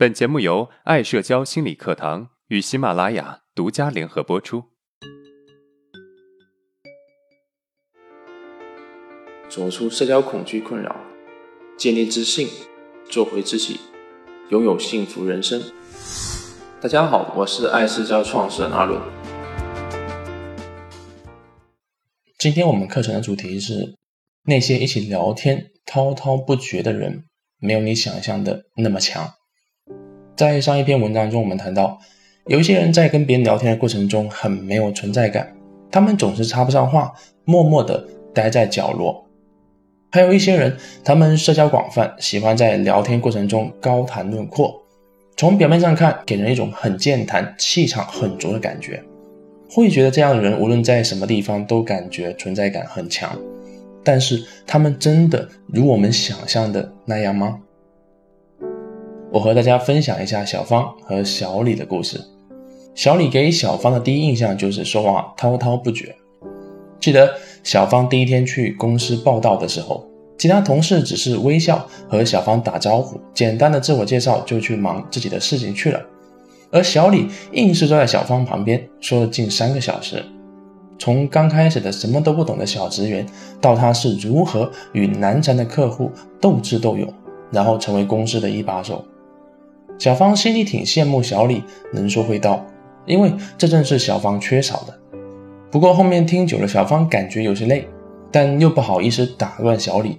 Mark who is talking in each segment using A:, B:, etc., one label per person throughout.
A: 本节目由爱社交心理课堂与喜马拉雅独家联合播出。
B: 走出社交恐惧困扰，建立自信，做回自己，拥有幸福人生。大家好，我是爱社交创始人阿伦。今天我们课程的主题是：那些一起聊天滔滔不绝的人，没有你想象的那么强。在上一篇文章中，我们谈到，有一些人在跟别人聊天的过程中很没有存在感，他们总是插不上话，默默地待在角落。还有一些人，他们社交广泛，喜欢在聊天过程中高谈论阔，从表面上看，给人一种很健谈、气场很足的感觉。会觉得这样的人无论在什么地方都感觉存在感很强，但是他们真的如我们想象的那样吗？我和大家分享一下小芳和小李的故事。小李给小芳的第一印象就是说话滔滔不绝。记得小芳第一天去公司报道的时候，其他同事只是微笑和小芳打招呼，简单的自我介绍就去忙自己的事情去了。而小李硬是坐在小芳旁边，说了近三个小时。从刚开始的什么都不懂的小职员，到他是如何与难缠的客户斗智斗勇，然后成为公司的一把手。小芳心里挺羡慕小李能说会道，因为这正是小芳缺少的。不过后面听久了，小芳感觉有些累，但又不好意思打乱小李。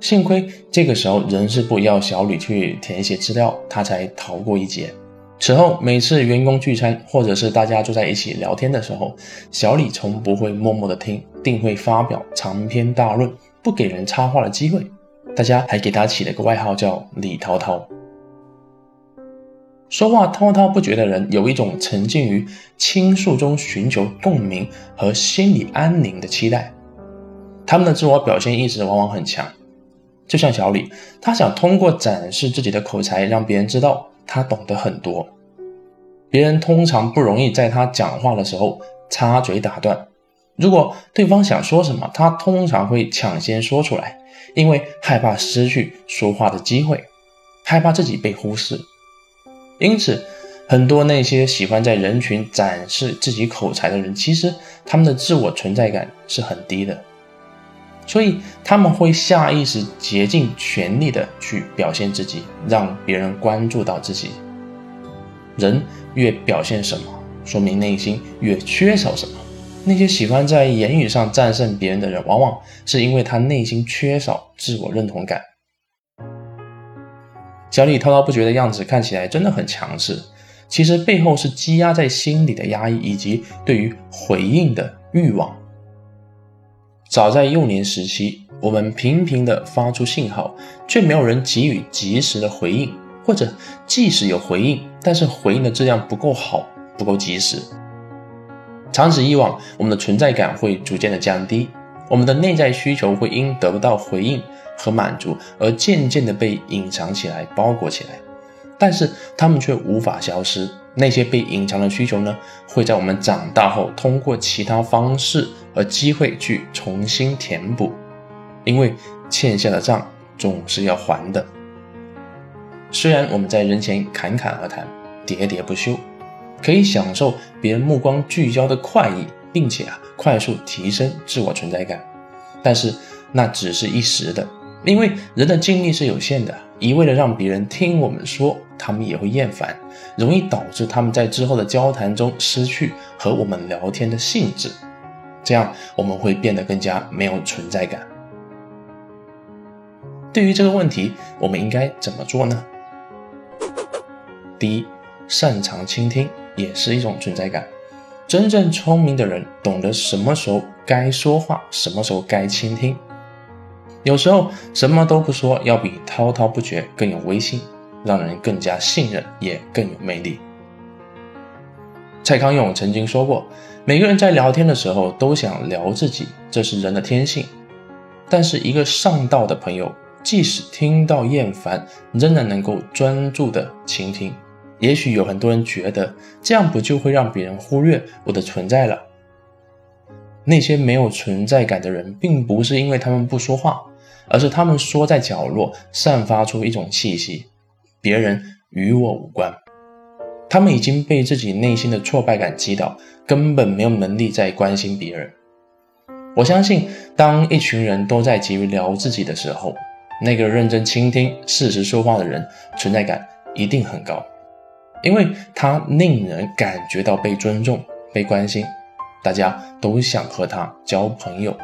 B: 幸亏这个时候人事部要小李去填写资料，他才逃过一劫。此后，每次员工聚餐，或者是大家坐在一起聊天的时候，小李从不会默默的听，定会发表长篇大论，不给人插话的机会。大家还给他起了个外号叫李涛涛。说话滔滔不绝的人，有一种沉浸于倾诉中寻求共鸣和心理安宁的期待。他们的自我表现意识往往很强，就像小李，他想通过展示自己的口才，让别人知道。他懂得很多，别人通常不容易在他讲话的时候插嘴打断。如果对方想说什么，他通常会抢先说出来，因为害怕失去说话的机会，害怕自己被忽视。因此，很多那些喜欢在人群展示自己口才的人，其实他们的自我存在感是很低的。所以他们会下意识竭尽全力的去表现自己，让别人关注到自己。人越表现什么，说明内心越缺少什么。那些喜欢在言语上战胜别人的人，往往是因为他内心缺少自我认同感。小李滔滔不绝的样子看起来真的很强势，其实背后是积压在心里的压抑，以及对于回应的欲望。早在幼年时期，我们频频地发出信号，却没有人给予及时的回应，或者即使有回应，但是回应的质量不够好，不够及时。长此以往，我们的存在感会逐渐的降低，我们的内在需求会因得不到回应和满足而渐渐的被隐藏起来、包裹起来，但是他们却无法消失。那些被隐藏的需求呢，会在我们长大后通过其他方式和机会去重新填补，因为欠下的账总是要还的。虽然我们在人前侃侃而谈、喋喋不休，可以享受别人目光聚焦的快意，并且啊快速提升自我存在感，但是那只是一时的，因为人的精力是有限的，一味的让别人听我们说。他们也会厌烦，容易导致他们在之后的交谈中失去和我们聊天的兴致，这样我们会变得更加没有存在感。对于这个问题，我们应该怎么做呢？第一，擅长倾听也是一种存在感。真正聪明的人懂得什么时候该说话，什么时候该倾听。有时候什么都不说，要比滔滔不绝更有威信。让人更加信任，也更有魅力。蔡康永曾经说过：“每个人在聊天的时候都想聊自己，这是人的天性。但是，一个上道的朋友，即使听到厌烦，仍然能够专注的倾听。也许有很多人觉得，这样不就会让别人忽略我的存在了？那些没有存在感的人，并不是因为他们不说话，而是他们缩在角落，散发出一种气息。”别人与我无关。他们已经被自己内心的挫败感击倒，根本没有能力再关心别人。我相信，当一群人都在急于聊自己的时候，那个认真倾听、适时说话的人存在感一定很高，因为他令人感觉到被尊重、被关心，大家都想和他交朋友。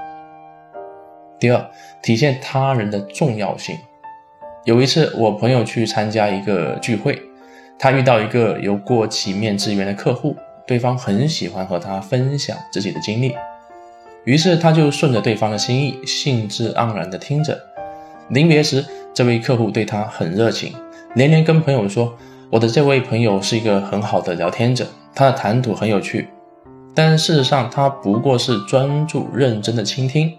B: 第二，体现他人的重要性。有一次，我朋友去参加一个聚会。他遇到一个有过几面之缘的客户，对方很喜欢和他分享自己的经历，于是他就顺着对方的心意，兴致盎然地听着。临别时，这位客户对他很热情，连连跟朋友说：“我的这位朋友是一个很好的聊天者，他的谈吐很有趣。”但事实上，他不过是专注认真的倾听，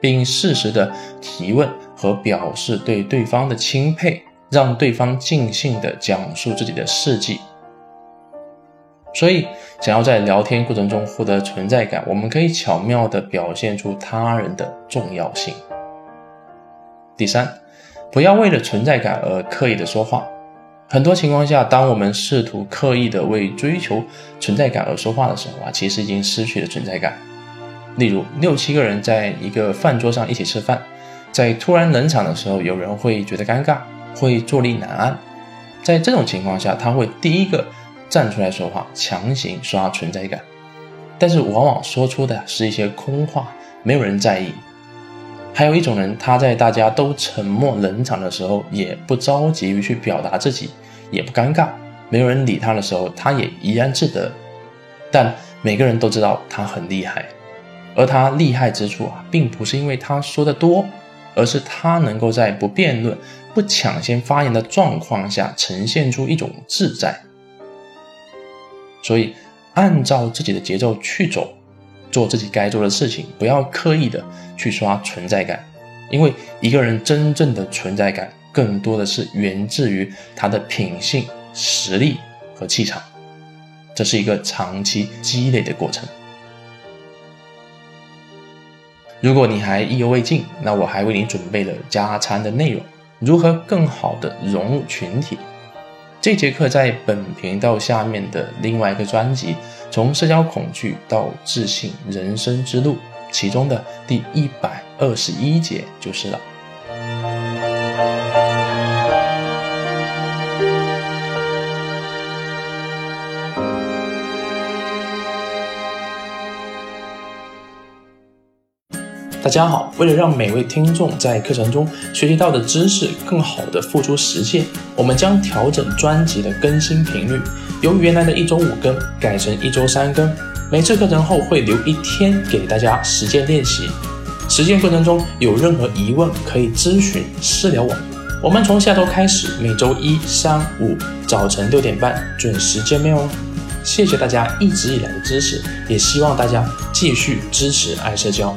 B: 并适时的提问和表示对对方的钦佩。让对方尽兴地讲述自己的事迹。所以，想要在聊天过程中获得存在感，我们可以巧妙地表现出他人的重要性。第三，不要为了存在感而刻意的说话。很多情况下，当我们试图刻意的为追求存在感而说话的时候啊，其实已经失去了存在感。例如，六七个人在一个饭桌上一起吃饭，在突然冷场的时候，有人会觉得尴尬。会坐立难安，在这种情况下，他会第一个站出来说话，强行刷存在感。但是往往说出的是一些空话，没有人在意。还有一种人，他在大家都沉默冷场的时候，也不着急于去表达自己，也不尴尬，没有人理他的时候，他也怡然自得。但每个人都知道他很厉害，而他厉害之处啊，并不是因为他说的多。而是他能够在不辩论、不抢先发言的状况下，呈现出一种自在。所以，按照自己的节奏去走，做自己该做的事情，不要刻意的去刷存在感，因为一个人真正的存在感，更多的是源自于他的品性、实力和气场，这是一个长期积累的过程。如果你还意犹未尽，那我还为你准备了加餐的内容，如何更好的融入群体？这节课在本频道下面的另外一个专辑《从社交恐惧到自信人生之路》其中的第一百二十一节就是了。大家好，为了让每位听众在课程中学习到的知识更好的付诸实践，我们将调整专辑的更新频率，由原来的一周五更改成一周三更。每次课程后会留一天给大家实践练习。实践过程中有任何疑问可以咨询私聊我。我们从下周开始，每周一、三、五早晨六点半准时见面哦。谢谢大家一直以来的支持，也希望大家继续支持爱社交。